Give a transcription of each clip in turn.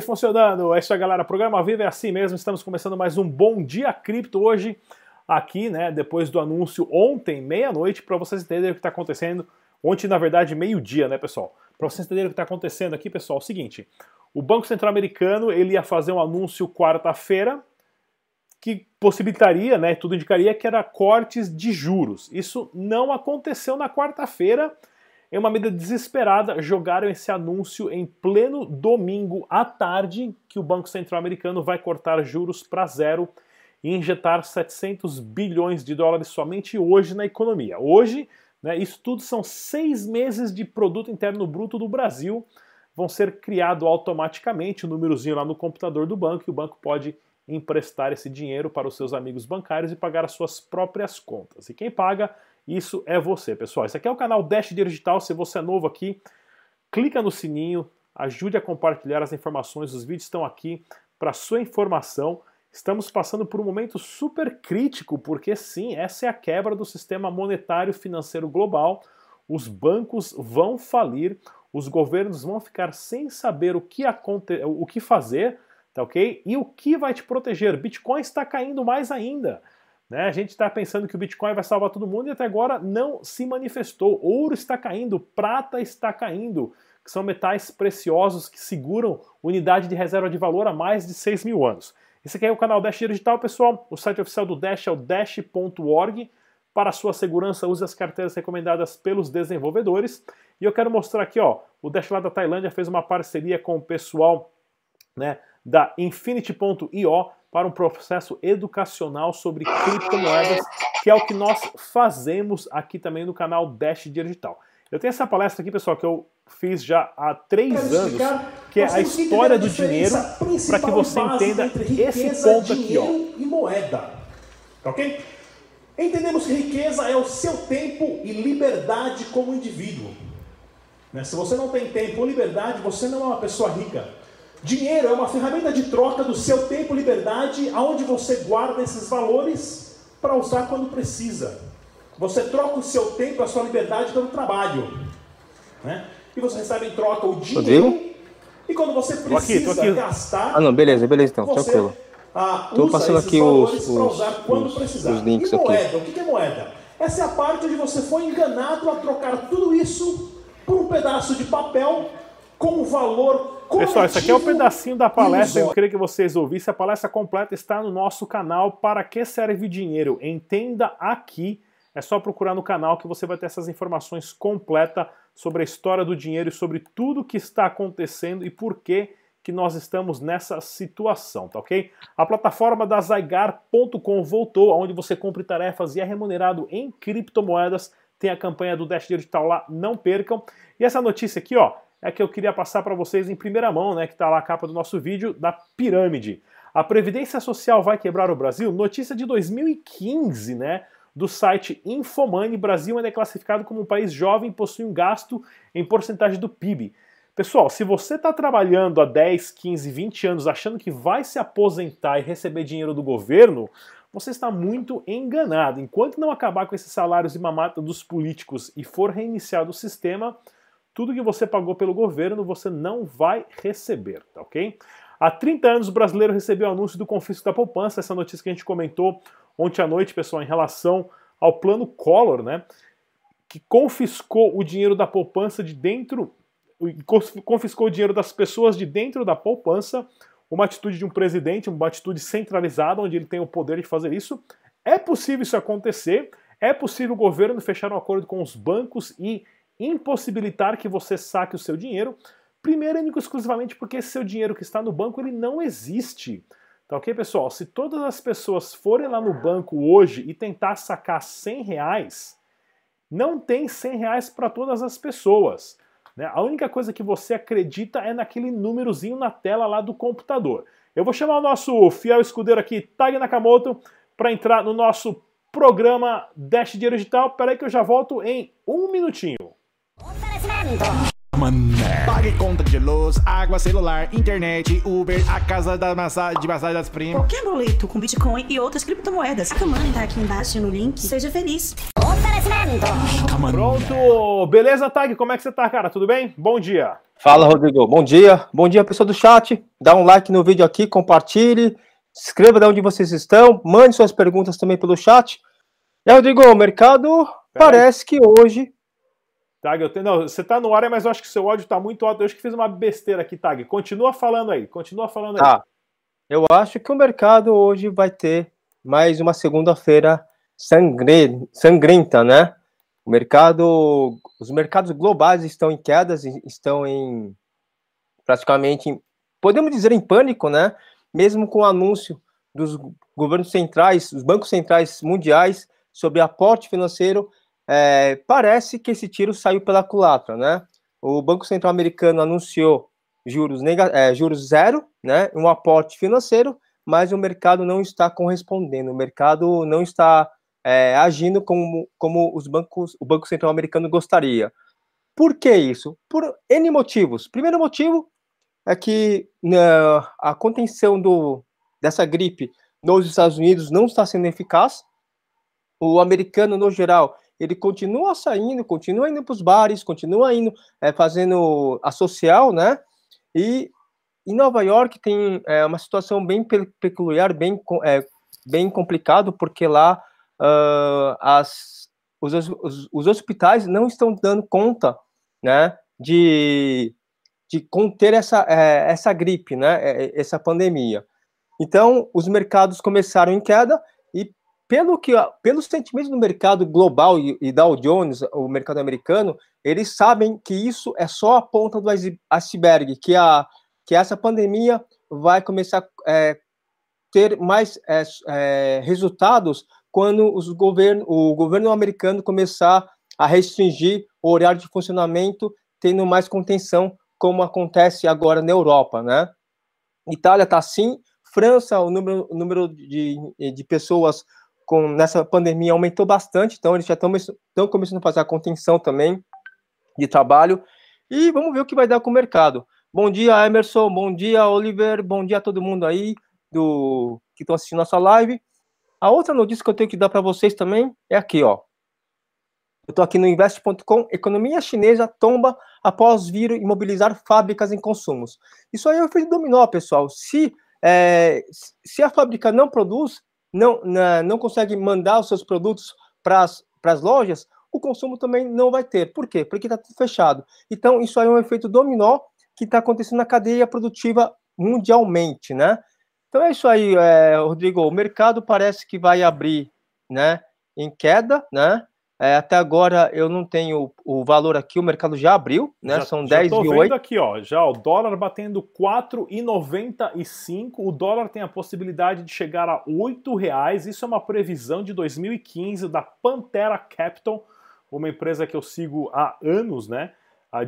Funcionando. É isso aí, galera. Programa Vivo é assim mesmo. Estamos começando mais um Bom Dia Cripto hoje, aqui, né? Depois do anúncio ontem, meia-noite, para vocês entenderem o que está acontecendo. Ontem, na verdade, meio-dia, né, pessoal? Para vocês entenderem o que está acontecendo aqui, pessoal, é o seguinte: o Banco Central Americano ele ia fazer um anúncio quarta-feira que possibilitaria, né, tudo indicaria que era cortes de juros. Isso não aconteceu na quarta-feira. Em uma medida desesperada, jogaram esse anúncio em pleno domingo à tarde que o Banco Central Americano vai cortar juros para zero e injetar 700 bilhões de dólares somente hoje na economia. Hoje, né, isso tudo são seis meses de produto interno bruto do Brasil vão ser criado automaticamente, o um númerozinho lá no computador do banco, e o banco pode emprestar esse dinheiro para os seus amigos bancários e pagar as suas próprias contas. E quem paga isso é você, pessoal. Esse aqui é o canal Dash Digital. Se você é novo aqui, clica no sininho, ajude a compartilhar as informações. Os vídeos estão aqui para sua informação. Estamos passando por um momento super crítico, porque sim, essa é a quebra do sistema monetário financeiro global. Os bancos vão falir, os governos vão ficar sem saber o que, aconte o que fazer tá ok? E o que vai te proteger? Bitcoin está caindo mais ainda. Né? A gente está pensando que o Bitcoin vai salvar todo mundo e até agora não se manifestou. Ouro está caindo, prata está caindo, que são metais preciosos que seguram unidade de reserva de valor há mais de 6 mil anos. Esse aqui é o canal Dash Digital, pessoal. O site oficial do Dash é o dash.org. Para sua segurança, use as carteiras recomendadas pelos desenvolvedores. E eu quero mostrar aqui, ó, o Dash lá da Tailândia fez uma parceria com o pessoal, né, da Infinity.io para um processo educacional sobre criptomoedas, que é o que nós fazemos aqui também no canal Dash Digital. Eu tenho essa palestra aqui, pessoal, que eu fiz já há três anos, que é a história do dinheiro, para que você entenda esse ponto aqui, ó. E moeda, tá ok? Entendemos que riqueza é o seu tempo e liberdade como indivíduo. Né? Se você não tem tempo ou liberdade, você não é uma pessoa rica. Dinheiro é uma ferramenta de troca do seu tempo e liberdade, aonde você guarda esses valores para usar quando precisa. Você troca o seu tempo, a sua liberdade pelo trabalho. Né? E você recebe em troca o dinheiro. Rodrigo? E quando você precisa tô aqui, tô aqui. gastar. Ah, não, beleza, beleza então, você, tranquilo. Ah, Tô passando aqui os, os, quando os, precisar. os links e moeda, aqui. o que é moeda? Essa é a parte onde você foi enganado a trocar tudo isso por um pedaço de papel com um valor Pessoal, isso aqui é um pedacinho da palestra. Eu queria que vocês ouvissem. A palestra completa está no nosso canal. Para que serve dinheiro? Entenda aqui. É só procurar no canal que você vai ter essas informações completas sobre a história do dinheiro e sobre tudo que está acontecendo e por que que nós estamos nessa situação, tá ok? A plataforma da Zygar.com voltou, onde você cumpre tarefas e é remunerado em criptomoedas. Tem a campanha do Dash Digital lá, não percam. E essa notícia aqui, ó, é que eu queria passar para vocês em primeira mão, né, que está lá a capa do nosso vídeo, da pirâmide. A Previdência Social vai quebrar o Brasil? Notícia de 2015, né? Do site Infomoney, Brasil ainda é classificado como um país jovem e possui um gasto em porcentagem do PIB. Pessoal, se você está trabalhando há 10, 15, 20 anos achando que vai se aposentar e receber dinheiro do governo, você está muito enganado. Enquanto não acabar com esses salários e mamata dos políticos e for reiniciado o sistema, tudo que você pagou pelo governo você não vai receber, tá ok? Há 30 anos o brasileiro recebeu o anúncio do confisco da poupança, essa notícia que a gente comentou ontem à noite, pessoal, em relação ao plano Collor, né? Que confiscou o dinheiro da poupança de dentro, confiscou o dinheiro das pessoas de dentro da poupança, uma atitude de um presidente, uma atitude centralizada, onde ele tem o poder de fazer isso. É possível isso acontecer, é possível o governo fechar um acordo com os bancos e impossibilitar que você saque o seu dinheiro, primeiro e exclusivamente porque esse seu dinheiro que está no banco ele não existe. Tá ok, pessoal? Se todas as pessoas forem lá no banco hoje e tentar sacar 100 reais, não tem 100 reais para todas as pessoas. Né? A única coisa que você acredita é naquele númerozinho na tela lá do computador. Eu vou chamar o nosso fiel escudeiro aqui, Tag Nakamoto, para entrar no nosso programa Dash Dinheiro Digital. Peraí que eu já volto em um minutinho. Mané. Pague conta de luz, água, celular, internet, Uber, a casa da massagem, de massagem das primas. Qualquer boleto com Bitcoin e outras criptomoedas. A Money tá aqui embaixo no link. Seja feliz. Pronto! Beleza, Tag? Como é que você tá, cara? Tudo bem? Bom dia. Fala, Rodrigo. Bom dia. Bom dia, pessoal do chat. Dá um like no vídeo aqui, compartilhe, escreva de onde vocês estão, mande suas perguntas também pelo chat. E Rodrigo, o mercado parece que hoje. Tag, eu não, você tá no ar, mas eu acho que seu áudio tá muito alto. Eu acho que fiz uma besteira aqui, Tag. Continua falando aí, continua falando aí. Tá. Eu acho que o mercado hoje vai ter mais uma segunda-feira sangre... sangrenta, né? O mercado, os mercados globais estão em quedas, estão em praticamente, podemos dizer em pânico, né? Mesmo com o anúncio dos governos centrais, os bancos centrais mundiais sobre aporte financeiro, é, parece que esse tiro saiu pela culatra, né? O Banco Central Americano anunciou juros, é, juros zero, né? Um aporte financeiro, mas o mercado não está correspondendo, o mercado não está é, agindo como, como os bancos, o Banco Central Americano gostaria. Por que isso? Por N motivos. Primeiro motivo é que né, a contenção do, dessa gripe nos Estados Unidos não está sendo eficaz. O americano, no geral, ele continua saindo, continua indo para os bares, continua indo é, fazendo a social, né? E em Nova York tem é, uma situação bem peculiar, bem, é, bem complicado, porque lá uh, as, os, os, os, hospitais não estão dando conta, né, de, de conter essa, essa gripe, né, essa pandemia. Então, os mercados começaram em queda pelo que pelos sentimentos do mercado global e, e Dow Jones, o mercado americano, eles sabem que isso é só a ponta do iceberg, que a que essa pandemia vai começar a é, ter mais é, é, resultados quando os governo, o governo americano começar a restringir o horário de funcionamento, tendo mais contenção, como acontece agora na Europa, né? Itália está assim, França, o número, o número de, de pessoas com nessa pandemia aumentou bastante, então eles já estão começando a fazer a contenção também de trabalho. E vamos ver o que vai dar com o mercado. Bom dia, Emerson. Bom dia, Oliver. Bom dia a todo mundo aí do que estão assistindo nossa live. A outra notícia que eu tenho que dar para vocês também é aqui, ó. Eu estou aqui no invest.com. Economia chinesa tomba após vir imobilizar fábricas em consumos. Isso aí é o efeito dominó, pessoal. Se, é, se a fábrica não produz, não, não consegue mandar os seus produtos para as lojas, o consumo também não vai ter. Por quê? Porque está tudo fechado. Então, isso aí é um efeito dominó que está acontecendo na cadeia produtiva mundialmente, né? Então é isso aí, é, Rodrigo. O mercado parece que vai abrir, né, em queda, né? É, até agora eu não tenho o valor aqui, o mercado já abriu, né? Já, São 10 mil. vendo aqui, ó, já o dólar batendo 4,95. O dólar tem a possibilidade de chegar a 8 reais. Isso é uma previsão de 2015 da Pantera Capital, uma empresa que eu sigo há anos, né?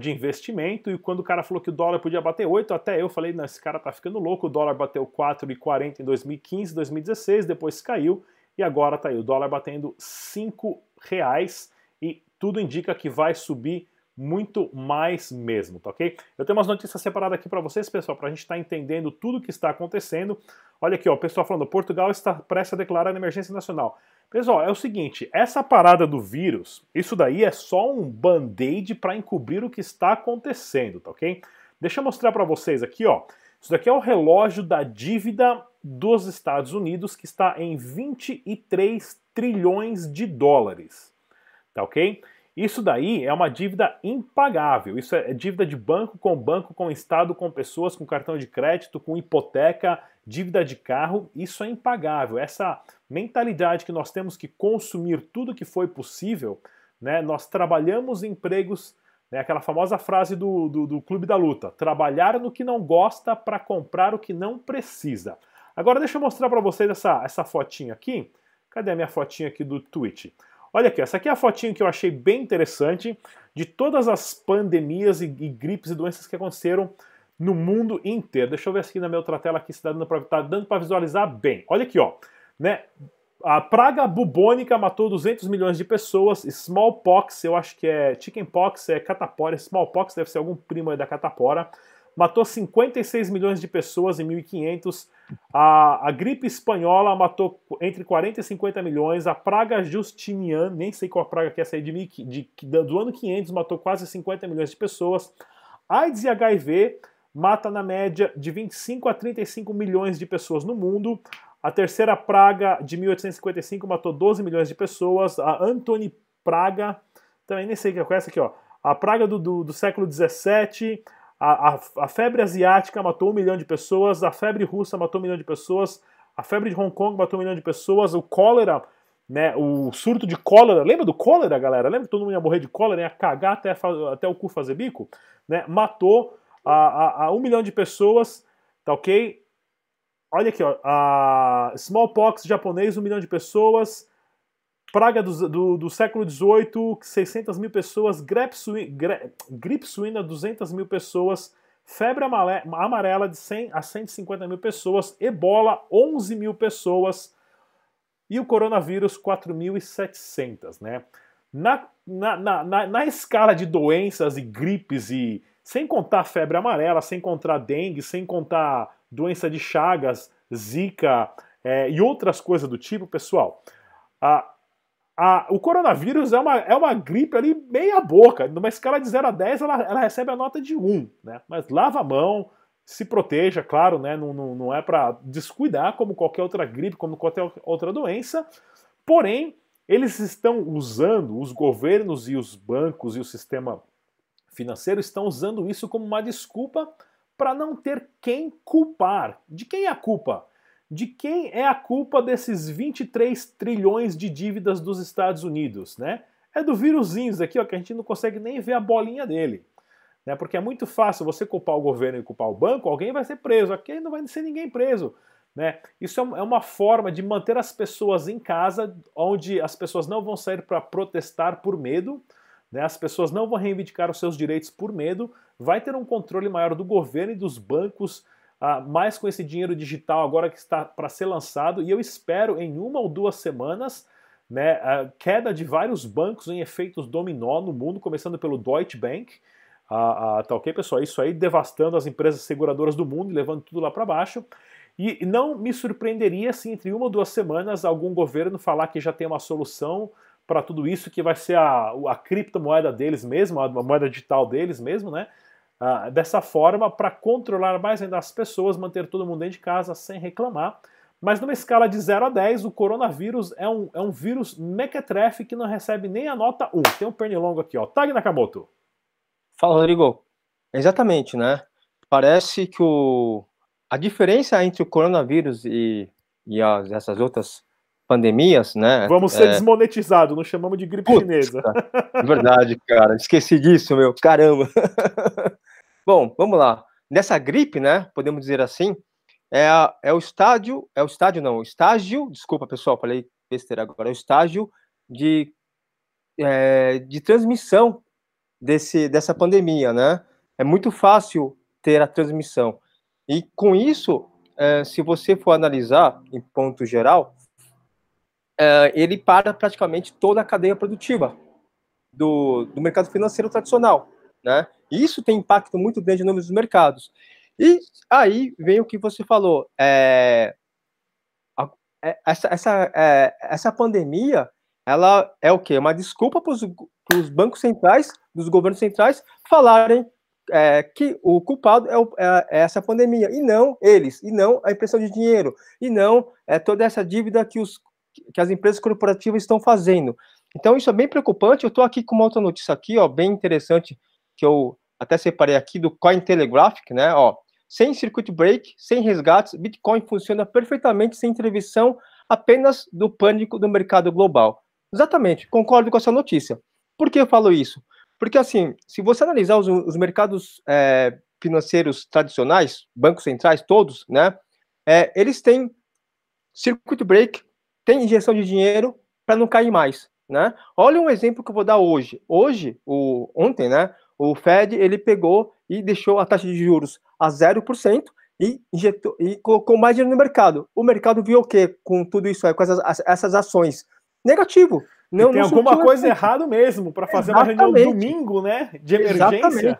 de investimento, e quando o cara falou que o dólar podia bater 8, até eu falei, não, esse cara tá ficando louco, o dólar bateu 4,40 em 2015, 2016, depois caiu, e agora tá aí, o dólar batendo 5 reais, e tudo indica que vai subir muito mais mesmo, tá ok? Eu tenho umas notícias separadas aqui para vocês, pessoal, para a gente estar tá entendendo tudo o que está acontecendo. Olha aqui, ó, o pessoal falando, Portugal está prestes a declarar emergência nacional. Pessoal, é o seguinte, essa parada do vírus, isso daí é só um band-aid para encobrir o que está acontecendo, tá ok? Deixa eu mostrar para vocês aqui, ó. Isso daqui é o relógio da dívida dos Estados Unidos, que está em 23 trilhões de dólares, tá ok? Isso daí é uma dívida impagável. Isso é dívida de banco com banco, com estado, com pessoas, com cartão de crédito, com hipoteca, dívida de carro. Isso é impagável. Essa mentalidade que nós temos que consumir tudo que foi possível, né? Nós trabalhamos em empregos, né? aquela famosa frase do, do, do Clube da Luta: trabalhar no que não gosta para comprar o que não precisa. Agora deixa eu mostrar para vocês essa, essa fotinha aqui. Cadê a minha fotinha aqui do Twitch? Olha aqui, essa aqui é a fotinha que eu achei bem interessante de todas as pandemias e, e gripes e doenças que aconteceram no mundo inteiro. Deixa eu ver aqui na minha outra tela aqui se está dando para tá visualizar bem. Olha aqui, ó. Né? A praga bubônica matou 200 milhões de pessoas. Smallpox, eu acho que é chickenpox, é catapora. Smallpox deve ser algum primo da catapora. matou 56 milhões de pessoas em 1500. A, a gripe espanhola matou entre 40 e 50 milhões. A praga Justiniana, nem sei qual praga que é essa aí, de, de, do ano 500, matou quase 50 milhões de pessoas. AIDS e HIV mata na média de 25 a 35 milhões de pessoas no mundo. A terceira praga de 1855 matou 12 milhões de pessoas. A Antony Praga, também nem sei o que é essa aqui, ó. A praga do, do, do século 17, a, a, a, febre asiática matou um milhão de pessoas, a febre russa matou um milhão de pessoas, a febre de Hong Kong matou um milhão de pessoas, o cólera, né, o surto de cólera, lembra do cólera, galera? Lembra que todo mundo ia morrer de cólera, ia cagar até, até o cu fazer bico? Né, matou a, a, a um milhão de pessoas, tá ok? Olha aqui, ó, a smallpox japonês, um milhão de pessoas, praga do, do, do século XVIII, 600 mil pessoas, gripe gripe suína 200 mil pessoas, febre amarela de 100 a 150 mil pessoas, ebola, 11 mil pessoas, e o coronavírus, 4.700, né? Na, na, na, na, escala de doenças e gripes, e sem contar febre amarela, sem contar dengue, sem contar doença de Chagas, Zika é, e outras coisas do tipo, pessoal, a, a, o coronavírus é uma, é uma gripe ali meia boca. Numa escala de 0 a 10, ela, ela recebe a nota de 1, né? Mas lava a mão, se proteja, claro, né? Não, não, não é para descuidar como qualquer outra gripe, como qualquer outra doença. Porém, eles estão usando, os governos e os bancos e o sistema financeiro estão usando isso como uma desculpa para não ter quem culpar. De quem é a culpa? De quem é a culpa desses 23 trilhões de dívidas dos Estados Unidos, né? É do vírusinhos aqui, ó, que a gente não consegue nem ver a bolinha dele. Né? Porque é muito fácil você culpar o governo e culpar o banco, alguém vai ser preso. Aqui não vai ser ninguém preso. Né? Isso é, é uma forma de manter as pessoas em casa, onde as pessoas não vão sair para protestar por medo, né? as pessoas não vão reivindicar os seus direitos por medo, vai ter um controle maior do governo e dos bancos, uh, mais com esse dinheiro digital agora que está para ser lançado, e eu espero em uma ou duas semanas né, a queda de vários bancos em efeitos dominó no mundo, começando pelo Deutsche Bank. Uh, uh, tá ok, pessoal? Isso aí devastando as empresas seguradoras do mundo, levando tudo lá para baixo. E não me surpreenderia se entre uma ou duas semanas algum governo falar que já tem uma solução para tudo isso, que vai ser a, a criptomoeda deles mesmo, a moeda digital deles mesmo, né? uh, dessa forma para controlar mais ainda as pessoas, manter todo mundo dentro de casa sem reclamar. Mas numa escala de 0 a 10, o coronavírus é um, é um vírus mequetrefe que não recebe nem a nota 1. Tem um pernilongo aqui, ó. Tag Nakamoto. Fala, Rodrigo. Exatamente, né? Parece que o... a diferença entre o coronavírus e, e as, essas outras pandemias, né? Vamos ser é... desmonetizados, não chamamos de gripe Putz, chinesa. É verdade, cara. Esqueci disso, meu. Caramba. Bom, vamos lá. Nessa gripe, né? Podemos dizer assim, é, é o estádio, é o estádio não, o estágio, desculpa pessoal, falei besteira agora, é o estágio de, é, de transmissão desse, dessa pandemia, né? É muito fácil ter a transmissão. E com isso, é, se você for analisar em ponto geral, uh, ele para praticamente toda a cadeia produtiva do, do mercado financeiro tradicional, né? Isso tem impacto muito grande no número dos mercados. E aí vem o que você falou, é, a, é, essa, essa, é, essa pandemia, ela é o quê? Uma desculpa para os bancos centrais, dos governos centrais, falarem é, que o culpado é, o, é, é, essa pandemia, e não eles, e não a impressão de dinheiro, e não é, toda essa dívida que os que as empresas corporativas estão fazendo. Então isso é bem preocupante. Eu estou aqui com uma outra notícia aqui, ó, bem interessante, que eu até separei aqui do Cointelegraphic, né? Ó, sem circuit break, sem resgates, Bitcoin funciona perfeitamente sem intervenção apenas do pânico do mercado global. Exatamente, concordo com essa notícia. Por que eu falo isso? Porque, assim, se você analisar os, os mercados é, financeiros tradicionais, bancos centrais todos, né, é, eles têm circuit break tem injeção de dinheiro para não cair mais, né? Olha um exemplo que eu vou dar hoje. Hoje, o, ontem, né, o Fed ele pegou e deixou a taxa de juros a 0% e injetou e colocou mais dinheiro no mercado. O mercado viu o quê com tudo isso aí, com essas, essas ações? Negativo. Não, tem não alguma coisa errada mesmo para fazer Exatamente. uma reunião domingo, né? De emergência. Exatamente.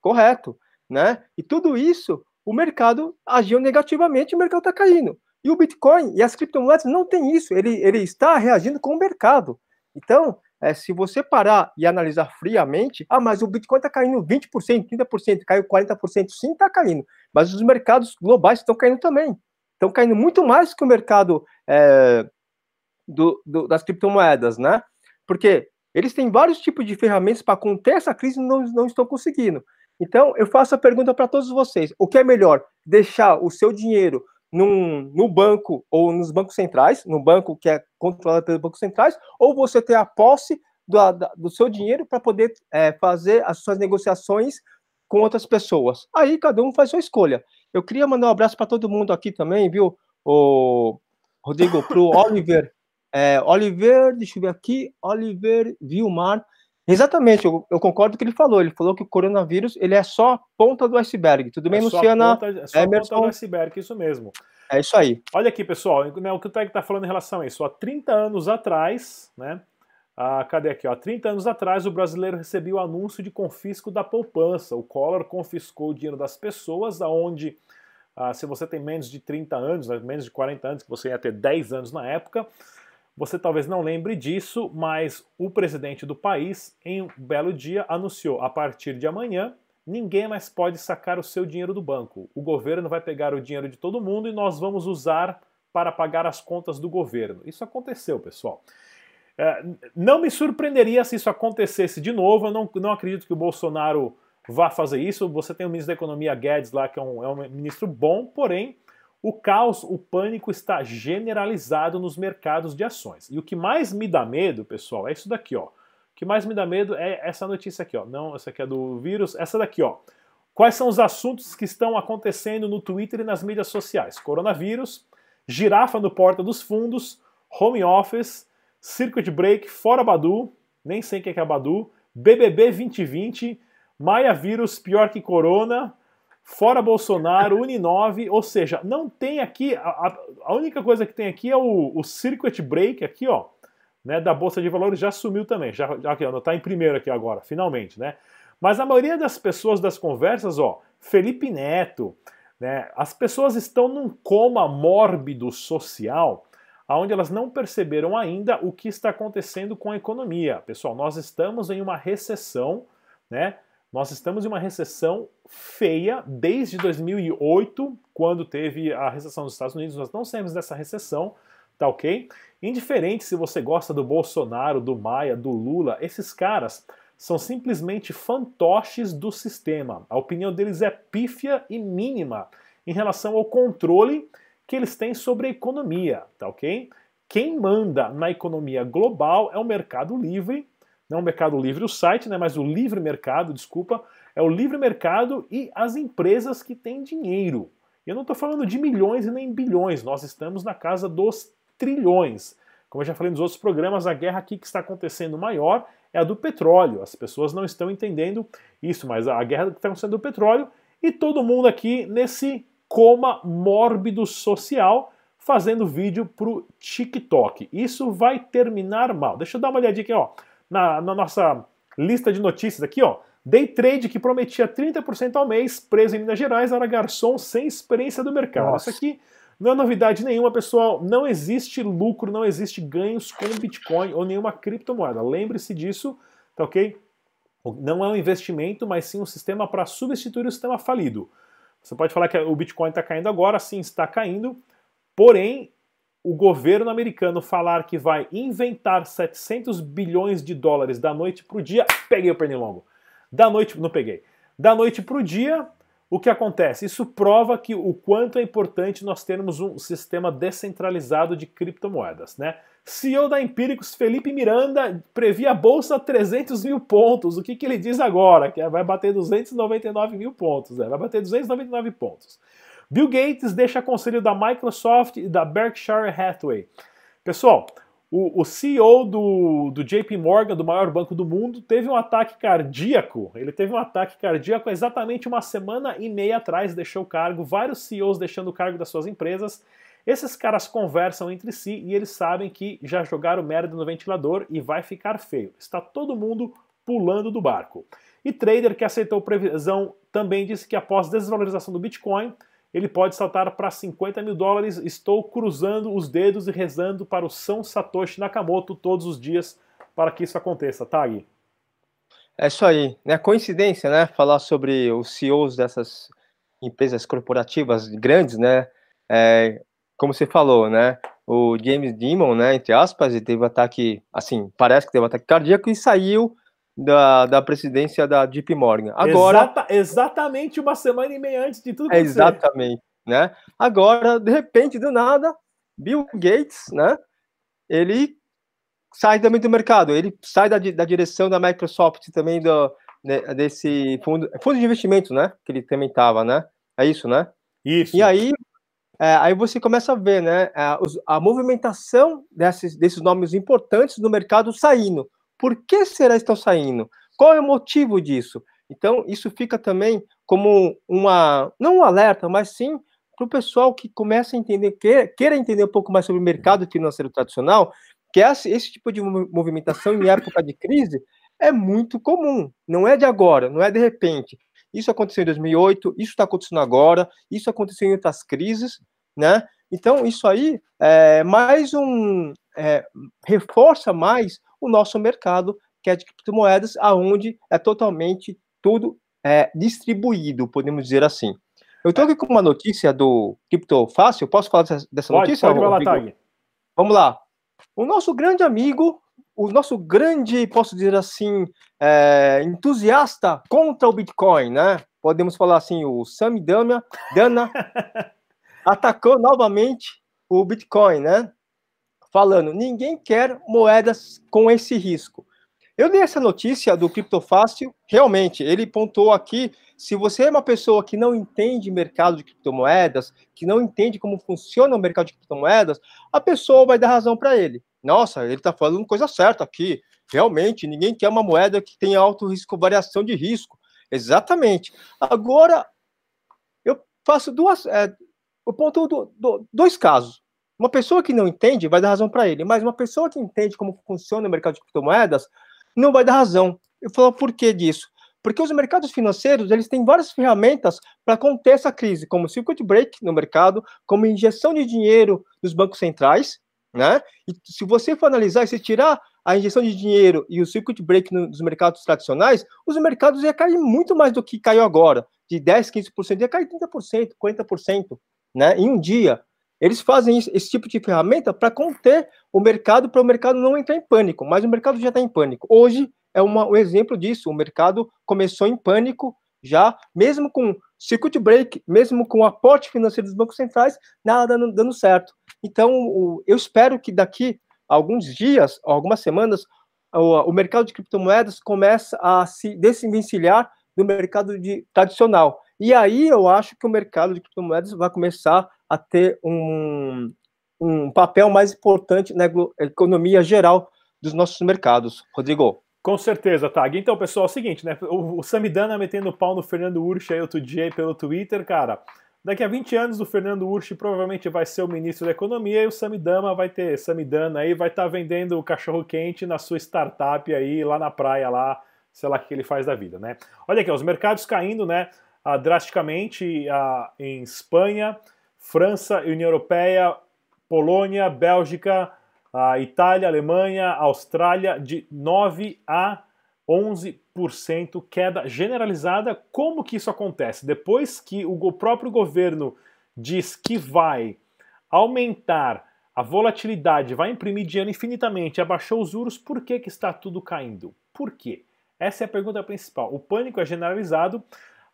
Correto. né? E tudo isso, o mercado agiu negativamente, o mercado está caindo. E o Bitcoin e as criptomoedas não tem isso, ele, ele está reagindo com o mercado. Então, é, se você parar e analisar friamente, ah, mas o Bitcoin está caindo 20%, 30%, caiu 40%, sim, está caindo. Mas os mercados globais estão caindo também. Estão caindo muito mais que o mercado é, do, do, das criptomoedas, né? Porque eles têm vários tipos de ferramentas para conter essa crise e não, não estão conseguindo. Então, eu faço a pergunta para todos vocês: o que é melhor? Deixar o seu dinheiro num, no banco ou nos bancos centrais, no banco que é controlado pelos bancos centrais, ou você ter a posse do, do seu dinheiro para poder é, fazer as suas negociações com outras pessoas. Aí cada um faz sua escolha. Eu queria mandar um abraço para todo mundo aqui também, viu? O Rodrigo, para o Oliver. É, Oliver, deixa eu ver aqui, Oliver Vilmar. Exatamente, eu, eu, concordo com o que ele falou. Ele falou que o coronavírus ele é só a ponta do iceberg. Tudo bem, é Luciana? Ponta, é só Emerson? a ponta do iceberg, isso mesmo. É isso aí. Olha aqui, pessoal, né, o que o Tag está falando em relação a isso. Há 30 anos atrás, né? Ah, cadê aqui? Há 30 anos atrás, o brasileiro recebeu o anúncio de confisco da poupança. O Collor confiscou o dinheiro das pessoas, aonde, ah, se você tem menos de 30 anos, né, menos de 40 anos, que você ia ter 10 anos na época, você talvez não lembre disso, mas o presidente do país, em um belo dia, anunciou: a partir de amanhã, ninguém mais pode sacar o seu dinheiro do banco. O governo vai pegar o dinheiro de todo mundo e nós vamos usar para pagar as contas do governo. Isso aconteceu, pessoal. É, não me surpreenderia se isso acontecesse de novo. Eu não, não acredito que o Bolsonaro vá fazer isso. Você tem o ministro da Economia Guedes lá, que é um, é um ministro bom, porém o caos, o pânico está generalizado nos mercados de ações. E o que mais me dá medo, pessoal, é isso daqui, ó. O que mais me dá medo é essa notícia aqui, ó. Não, essa aqui é do vírus, essa daqui, ó. Quais são os assuntos que estão acontecendo no Twitter e nas mídias sociais? Coronavírus, girafa no porta dos fundos, home office, circuit break, fora Badu, nem sei o que é, que é Badu, BBB 2020, Maia vírus pior que corona, fora Bolsonaro, Uninove, ou seja, não tem aqui, a, a única coisa que tem aqui é o, o circuit break aqui, ó, né, da Bolsa de Valores já sumiu também, já, já aqui, ó, tá em primeiro aqui agora, finalmente, né? Mas a maioria das pessoas das conversas, ó, Felipe Neto, né, as pessoas estão num coma mórbido social, onde elas não perceberam ainda o que está acontecendo com a economia. Pessoal, nós estamos em uma recessão, né? Nós estamos em uma recessão feia desde 2008, quando teve a recessão dos Estados Unidos. Nós não saímos dessa recessão, tá ok? Indiferente se você gosta do Bolsonaro, do Maia, do Lula, esses caras são simplesmente fantoches do sistema. A opinião deles é pífia e mínima em relação ao controle que eles têm sobre a economia, tá ok? Quem manda na economia global é o mercado livre não o Mercado Livre, o site, né, mas o livre mercado, desculpa, é o livre mercado e as empresas que têm dinheiro. Eu não estou falando de milhões e nem bilhões, nós estamos na casa dos trilhões. Como eu já falei nos outros programas, a guerra aqui que está acontecendo maior é a do petróleo. As pessoas não estão entendendo isso, mas a guerra que está acontecendo do petróleo e todo mundo aqui nesse coma mórbido social fazendo vídeo pro TikTok. Isso vai terminar mal. Deixa eu dar uma olhadinha aqui, ó na, na nossa lista de notícias aqui, ó. Day trade que prometia 30% ao mês, preso em Minas Gerais, era garçom sem experiência do mercado. Nossa. Isso aqui não é novidade nenhuma, pessoal. Não existe lucro, não existe ganhos com Bitcoin ou nenhuma criptomoeda. Lembre-se disso, tá ok? Não é um investimento, mas sim um sistema para substituir o sistema falido. Você pode falar que o Bitcoin está caindo agora, sim, está caindo. Porém, o governo americano falar que vai inventar 700 bilhões de dólares da noite para o dia, peguei o pernilongo. Da noite, não peguei. Da noite para o dia, o que acontece? Isso prova que o quanto é importante nós termos um sistema descentralizado de criptomoedas, né? CEO da Empíricos, Felipe Miranda, previa a bolsa a 300 mil pontos. O que, que ele diz agora? Que vai bater 299 mil pontos, né? vai bater 299 pontos. Bill Gates deixa conselho da Microsoft e da Berkshire Hathaway. Pessoal, o, o CEO do, do JP Morgan, do maior banco do mundo, teve um ataque cardíaco. Ele teve um ataque cardíaco exatamente uma semana e meia atrás, deixou o cargo, vários CEOs deixando o cargo das suas empresas. Esses caras conversam entre si e eles sabem que já jogaram merda no ventilador e vai ficar feio. Está todo mundo pulando do barco. E trader que aceitou previsão também disse que após desvalorização do Bitcoin, ele pode saltar para 50 mil dólares. Estou cruzando os dedos e rezando para o São Satoshi Nakamoto todos os dias para que isso aconteça, Tag. É isso aí, né? Coincidência, né? Falar sobre os CEOs dessas empresas corporativas grandes, né? É, como você falou, né? O James Dimon, né? Entre aspas, ele teve ataque, assim, parece que teve ataque cardíaco e saiu da, da presidência da JP Morgan. Agora, Exata, exatamente uma semana e meia antes de tudo é exatamente, né? Agora, de repente, do nada, Bill Gates, né? Ele sai também do mercado, ele sai da, da direção da Microsoft também do, né, desse fundo, fundo de investimento, né? Que ele também estava, né? É isso, né? Isso. E aí, é, aí você começa a ver, né? A, a movimentação desses, desses nomes importantes do mercado saindo. Por que será que estão saindo? Qual é o motivo disso? Então, isso fica também como uma, não um alerta, mas sim para o pessoal que começa a entender, queira, queira entender um pouco mais sobre o mercado financeiro tradicional, que esse, esse tipo de movimentação em época de crise é muito comum, não é de agora, não é de repente. Isso aconteceu em 2008, isso está acontecendo agora, isso aconteceu em outras crises, né? Então, isso aí é mais um. É, reforça mais o nosso mercado, que é de criptomoedas, aonde é totalmente tudo é, distribuído, podemos dizer assim. Eu estou aqui com uma notícia do Cripto Fácil, posso falar dessa, pode, notícia? Pode, lá, Vamos lá. O nosso grande amigo, o nosso grande, posso dizer assim, é, entusiasta contra o Bitcoin, né? Podemos falar assim, o Sami Dana atacou novamente o Bitcoin, né? Falando: ninguém quer moedas com esse risco. Eu li essa notícia do Criptofácil, realmente, ele pontuou aqui, se você é uma pessoa que não entende mercado de criptomoedas, que não entende como funciona o mercado de criptomoedas, a pessoa vai dar razão para ele. Nossa, ele está falando coisa certa aqui. Realmente, ninguém quer uma moeda que tenha alto risco, variação de risco. Exatamente. Agora, eu faço duas. É, eu ponto do, do, dois casos. Uma pessoa que não entende vai dar razão para ele, mas uma pessoa que entende como funciona o mercado de criptomoedas não vai dar razão. Eu falo por que disso? Porque os mercados financeiros eles têm várias ferramentas para conter essa crise, como circuit break no mercado, como injeção de dinheiro dos bancos centrais, né? E se você for analisar, se tirar a injeção de dinheiro e o circuit break nos mercados tradicionais, os mercados iam cair muito mais do que caiu agora, de 10, 15%, ia cair 30%, 40%, né? Em um dia. Eles fazem esse tipo de ferramenta para conter o mercado, para o mercado não entrar em pânico, mas o mercado já está em pânico. Hoje é uma, um exemplo disso. O mercado começou em pânico já, mesmo com circuit break, mesmo com aporte financeiro dos bancos centrais, nada dando, dando certo. Então, o, eu espero que daqui a alguns dias, algumas semanas, o, o mercado de criptomoedas comece a se desvencilhar do mercado de, tradicional. E aí eu acho que o mercado de criptomoedas vai começar a ter um, um papel mais importante na economia geral dos nossos mercados. Rodrigo. Com certeza, Tag. Então, pessoal, é o seguinte, né? O, Samidana metendo pau no Fernando Urch aí outro dia pelo Twitter, cara. Daqui a 20 anos o Fernando Urch provavelmente vai ser o ministro da Economia e o Samidana vai ter, Samidana aí vai estar tá vendendo o cachorro quente na sua startup aí lá na praia lá, sei lá o que ele faz da vida, né? Olha aqui, os mercados caindo, né, ah, drasticamente ah, em Espanha, França, União Europeia, Polônia, Bélgica, Itália, Alemanha, Austrália, de 9 a 11% queda generalizada. Como que isso acontece? Depois que o próprio governo diz que vai aumentar a volatilidade, vai imprimir dinheiro infinitamente, abaixou os juros, por que, que está tudo caindo? Por quê? Essa é a pergunta principal. O pânico é generalizado,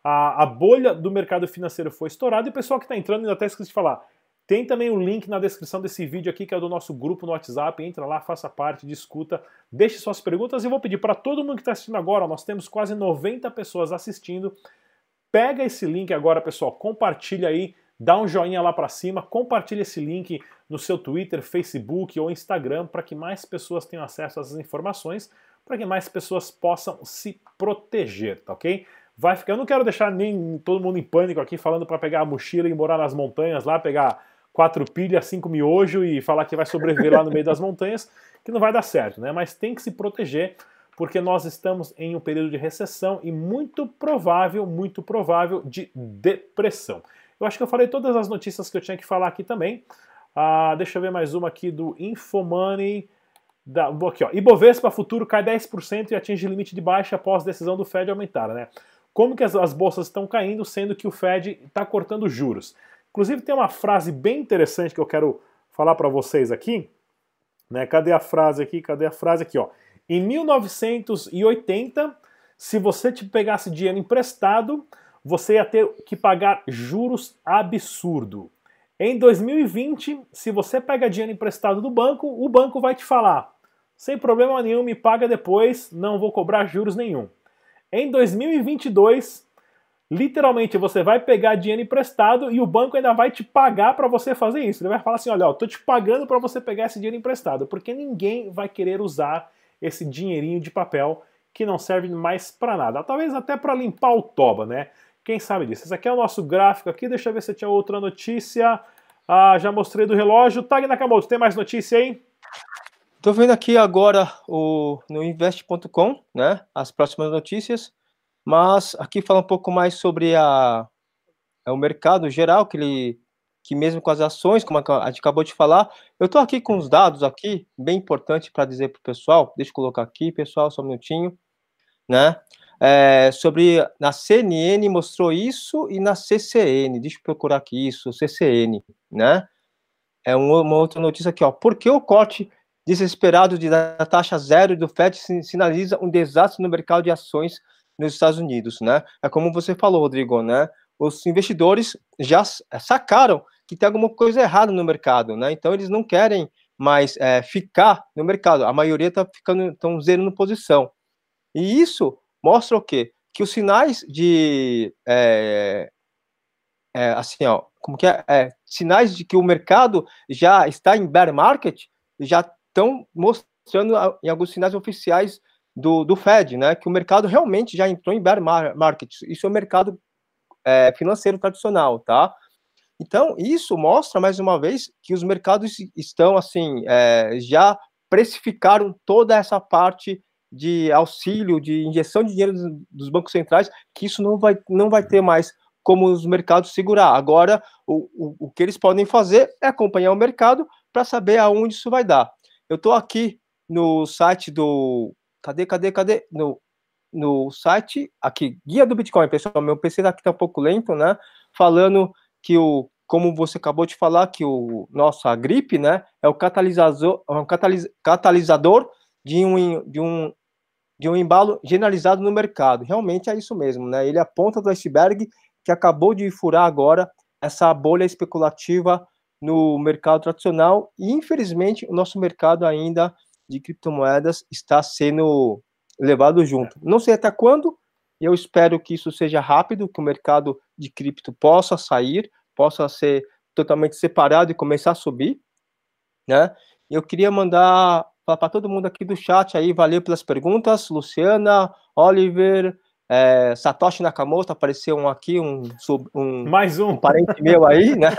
a, a bolha do mercado financeiro foi estourada e o pessoal que está entrando ainda até esqueci de falar. Tem também o um link na descrição desse vídeo aqui, que é do nosso grupo no WhatsApp. Entra lá, faça parte, discuta, deixe suas perguntas. E vou pedir para todo mundo que está assistindo agora, nós temos quase 90 pessoas assistindo. Pega esse link agora, pessoal, compartilha aí, dá um joinha lá para cima, compartilha esse link no seu Twitter, Facebook ou Instagram para que mais pessoas tenham acesso a essas informações, para que mais pessoas possam se proteger, tá ok? Vai ficar. Eu não quero deixar nem todo mundo em pânico aqui falando para pegar a mochila e morar nas montanhas lá, pegar quatro pilhas, cinco miojo e falar que vai sobreviver lá no meio das montanhas, que não vai dar certo, né? Mas tem que se proteger, porque nós estamos em um período de recessão e muito provável, muito provável de depressão. Eu acho que eu falei todas as notícias que eu tinha que falar aqui também. Ah, deixa eu ver mais uma aqui do Infomoney. Da, aqui, ó. Ibovespa futuro cai 10% e atinge limite de baixa após decisão do Fed aumentar, né? Como que as, as bolsas estão caindo, sendo que o Fed está cortando juros? Inclusive tem uma frase bem interessante que eu quero falar para vocês aqui. Né? Cadê a frase aqui? Cadê a frase aqui? Ó. Em 1980, se você te pegasse dinheiro emprestado, você ia ter que pagar juros absurdo. Em 2020, se você pega dinheiro emprestado do banco, o banco vai te falar: sem problema nenhum, me paga depois, não vou cobrar juros nenhum. Em 2022, literalmente você vai pegar dinheiro emprestado e o banco ainda vai te pagar para você fazer isso. Ele vai falar assim: olha, eu tô te pagando para você pegar esse dinheiro emprestado, porque ninguém vai querer usar esse dinheirinho de papel que não serve mais para nada. Talvez até para limpar o toba, né? Quem sabe disso? Esse aqui é o nosso gráfico aqui. Deixa eu ver se tinha outra notícia. Ah, já mostrei do relógio. Tag Nakamoto, tem mais notícia aí? Estou vendo aqui agora o, no invest.com, né, as próximas notícias, mas aqui fala um pouco mais sobre a, é o mercado geral, que ele que mesmo com as ações, como a gente acabou de falar, eu estou aqui com os dados aqui, bem importante para dizer para o pessoal, deixa eu colocar aqui, pessoal, só um minutinho, né? É, sobre na CNN mostrou isso e na CCN, deixa eu procurar aqui isso, CCN, né? É uma, uma outra notícia aqui, ó. Por que o corte desesperado de, da taxa zero do FED sinaliza um desastre no mercado de ações nos Estados Unidos, né? É como você falou, Rodrigo, né? Os investidores já sacaram que tem alguma coisa errada no mercado, né? Então eles não querem mais é, ficar no mercado. A maioria está ficando, estão zerando posição. E isso mostra o quê? Que os sinais de é, é, assim, ó, como que é? é? Sinais de que o mercado já está em bear market já estão mostrando em alguns sinais oficiais do, do Fed, né, que o mercado realmente já entrou em bear market. Isso é o mercado é, financeiro tradicional, tá? Então, isso mostra, mais uma vez, que os mercados estão, assim, é, já precificaram toda essa parte de auxílio, de injeção de dinheiro dos bancos centrais, que isso não vai, não vai ter mais como os mercados segurar. Agora, o, o, o que eles podem fazer é acompanhar o mercado para saber aonde isso vai dar. Eu estou aqui no site do. Cadê, cadê, cadê? No, no site, aqui, Guia do Bitcoin, pessoal. Meu PC aqui está um pouco lento, né? Falando que o, como você acabou de falar, que o nosso a gripe, né, é o catalisador, é um catalis, catalisador de um, de um de um embalo generalizado no mercado. Realmente é isso mesmo, né? Ele é a ponta do iceberg que acabou de furar agora essa bolha especulativa no mercado tradicional e infelizmente o nosso mercado ainda de criptomoedas está sendo levado junto. Não sei até quando, eu espero que isso seja rápido, que o mercado de cripto possa sair, possa ser totalmente separado e começar a subir, né? Eu queria mandar para todo mundo aqui do chat aí, valeu pelas perguntas, Luciana, Oliver, é, Satoshi Nakamoto apareceu um aqui, um, um mais um. um parente meu aí, né?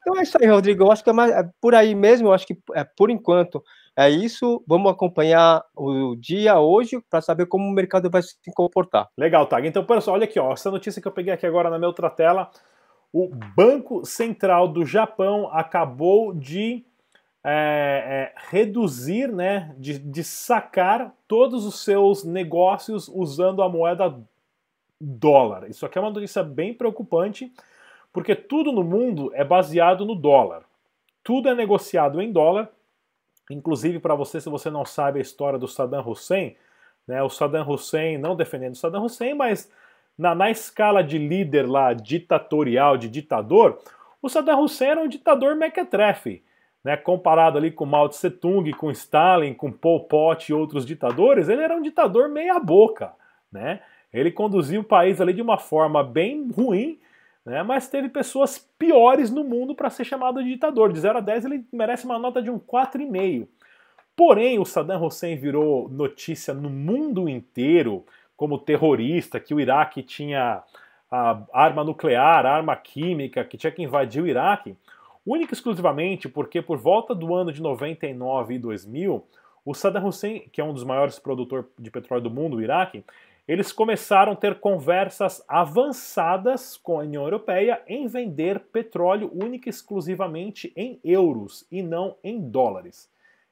então é isso aí, Rodrigo. Eu acho que é, mais, é por aí mesmo. Eu acho que é por enquanto é isso. Vamos acompanhar o dia hoje para saber como o mercado vai se comportar. Legal, Tag. Então, pessoal, olha aqui, ó, essa notícia que eu peguei aqui agora na minha outra tela. O Banco Central do Japão acabou de é, é, reduzir, né, de, de sacar todos os seus negócios usando a moeda dólar. Isso aqui é uma notícia bem preocupante, porque tudo no mundo é baseado no dólar. Tudo é negociado em dólar. Inclusive, para você, se você não sabe a história do Saddam Hussein, né, o Saddam Hussein, não defendendo o Saddam Hussein, mas na, na escala de líder lá, ditatorial, de ditador, o Saddam Hussein era um ditador mequetrefe né, comparado ali com Mao Tse Tung, com Stalin, com Pol Pot e outros ditadores, ele era um ditador meia boca, né? Ele conduziu o país ali de uma forma bem ruim, né, mas teve pessoas piores no mundo para ser chamado de ditador. De 0 a 10 ele merece uma nota de um 4,5. Porém, o Saddam Hussein virou notícia no mundo inteiro como terrorista, que o Iraque tinha arma nuclear, arma química, que tinha que invadir o Iraque única e exclusivamente porque por volta do ano de 99 e 2000, o Saddam Hussein, que é um dos maiores produtores de petróleo do mundo, o Iraque, eles começaram a ter conversas avançadas com a União Europeia em vender petróleo única e exclusivamente em euros e não em dólares.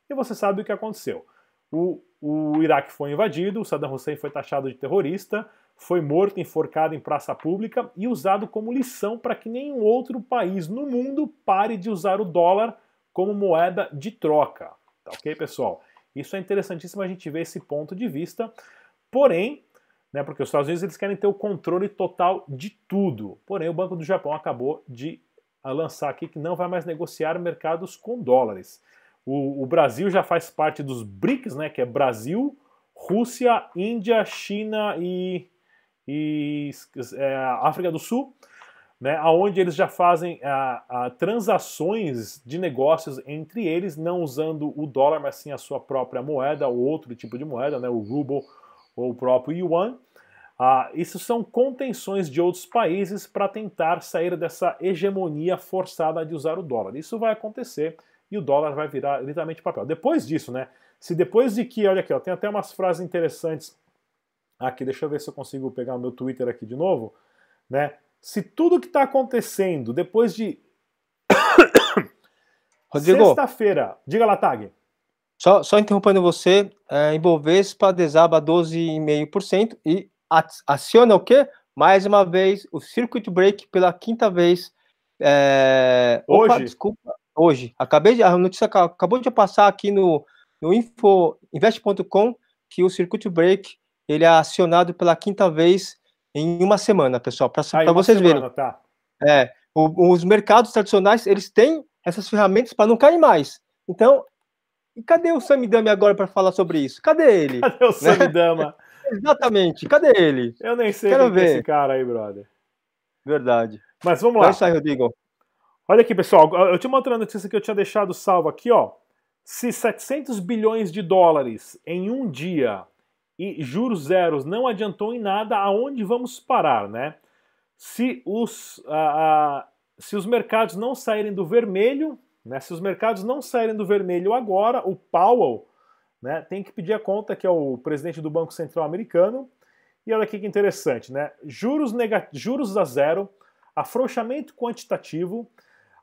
E você sabe o que aconteceu. O, o Iraque foi invadido, o Saddam Hussein foi taxado de terrorista, foi morto, enforcado em praça pública e usado como lição para que nenhum outro país no mundo pare de usar o dólar como moeda de troca. Tá ok, pessoal? Isso é interessantíssimo a gente ver esse ponto de vista. Porém, né, porque os Estados Unidos eles querem ter o controle total de tudo. Porém, o Banco do Japão acabou de lançar aqui que não vai mais negociar mercados com dólares. O, o Brasil já faz parte dos BRICS, né, que é Brasil, Rússia, Índia, China e, e é, África do Sul, né, onde eles já fazem a, a, transações de negócios entre eles, não usando o dólar, mas sim a sua própria moeda ou outro tipo de moeda, né, o ruble ou o próprio yuan. Ah, isso são contenções de outros países para tentar sair dessa hegemonia forçada de usar o dólar. Isso vai acontecer e o dólar vai virar literalmente papel. Depois disso, né? Se depois de que, olha aqui, ó, tem até umas frases interessantes aqui, deixa eu ver se eu consigo pegar o meu Twitter aqui de novo, né? Se tudo que está acontecendo depois de Rodrigo, sexta-feira, diga lá, Tag. Só, só interrompendo você, é, Ibovespa desaba 12,5% e aciona o quê? Mais uma vez, o circuit break pela quinta vez. É... Hoje? Opa, desculpa, hoje. Acabei de, a notícia acabou de passar aqui no, no infoinvest.com que o circuit break ele é acionado pela quinta vez em uma semana, pessoal, para vocês semana, verem. Tá. É, o, os mercados tradicionais, eles têm essas ferramentas para não cair mais. Então, e cadê o Samidama agora para falar sobre isso? Cadê ele? Cadê o Samidama? Né? Exatamente, cadê ele? Eu nem sei Quero quem ver. é esse cara aí, brother. Verdade. Mas vamos lá. Vai sair, Rodrigo. Olha aqui, pessoal. Eu tinha uma outra notícia que eu tinha deixado salvo aqui, ó. Se 700 bilhões de dólares em um dia e juros zeros não adiantou em nada, aonde vamos parar, né? Se os, se os mercados não saírem do vermelho, né? Se os mercados não saírem do vermelho agora, o Powell né, tem que pedir a conta, que é o presidente do Banco Central americano. E olha aqui que interessante, né? Juros, juros a zero, afrouxamento quantitativo,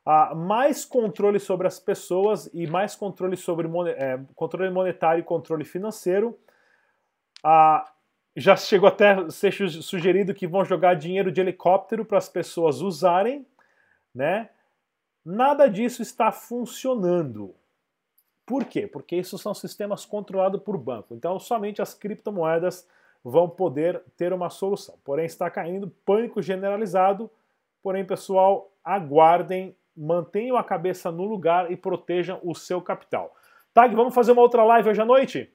uh, mais controle sobre as pessoas e mais controle sobre é, controle monetário e controle financeiro. Uh, já chegou até a ser sugerido que vão jogar dinheiro de helicóptero para as pessoas usarem, né? Nada disso está funcionando. Por quê? Porque isso são sistemas controlados por banco. Então, somente as criptomoedas vão poder ter uma solução. Porém, está caindo pânico generalizado. Porém, pessoal, aguardem, mantenham a cabeça no lugar e protejam o seu capital. Tag, vamos fazer uma outra live hoje à noite?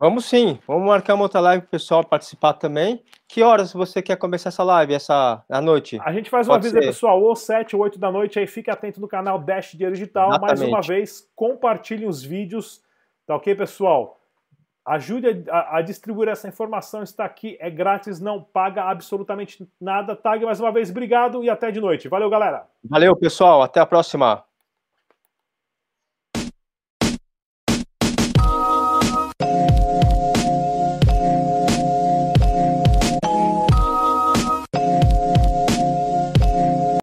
Vamos sim, vamos marcar uma outra live para o pessoal participar também. Que horas você quer começar essa live, essa à noite? A gente faz uma Pode pessoal, ou 7 ou 8 da noite, aí fique atento no canal Dash Dinheiro Digital. Exatamente. Mais uma vez, compartilhe os vídeos, tá ok, pessoal? Ajude a, a, distribuir essa informação, está aqui, é grátis, não paga absolutamente nada. Tag, mais uma vez, obrigado e até de noite. Valeu, galera! Valeu, pessoal, até a próxima!